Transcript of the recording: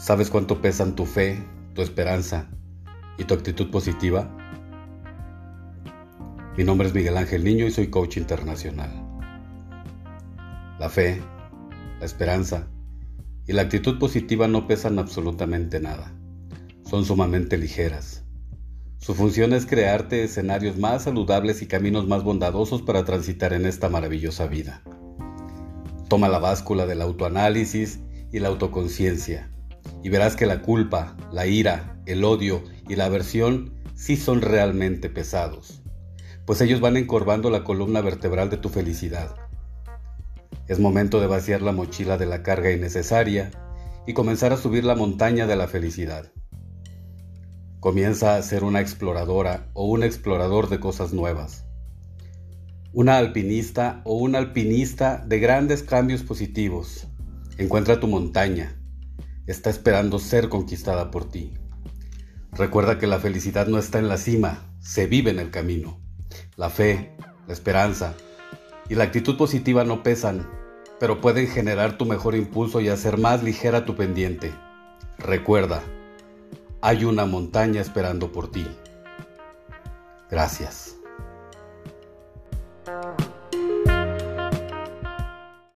¿Sabes cuánto pesan tu fe, tu esperanza y tu actitud positiva? Mi nombre es Miguel Ángel Niño y soy coach internacional. La fe, la esperanza y la actitud positiva no pesan absolutamente nada. Son sumamente ligeras. Su función es crearte escenarios más saludables y caminos más bondadosos para transitar en esta maravillosa vida. Toma la báscula del autoanálisis y la autoconciencia y verás que la culpa, la ira, el odio y la aversión sí son realmente pesados, pues ellos van encorvando la columna vertebral de tu felicidad. Es momento de vaciar la mochila de la carga innecesaria y comenzar a subir la montaña de la felicidad. Comienza a ser una exploradora o un explorador de cosas nuevas. Una alpinista o un alpinista de grandes cambios positivos. Encuentra tu montaña, está esperando ser conquistada por ti. Recuerda que la felicidad no está en la cima, se vive en el camino. La fe, la esperanza y la actitud positiva no pesan, pero pueden generar tu mejor impulso y hacer más ligera tu pendiente. Recuerda, hay una montaña esperando por ti. Gracias.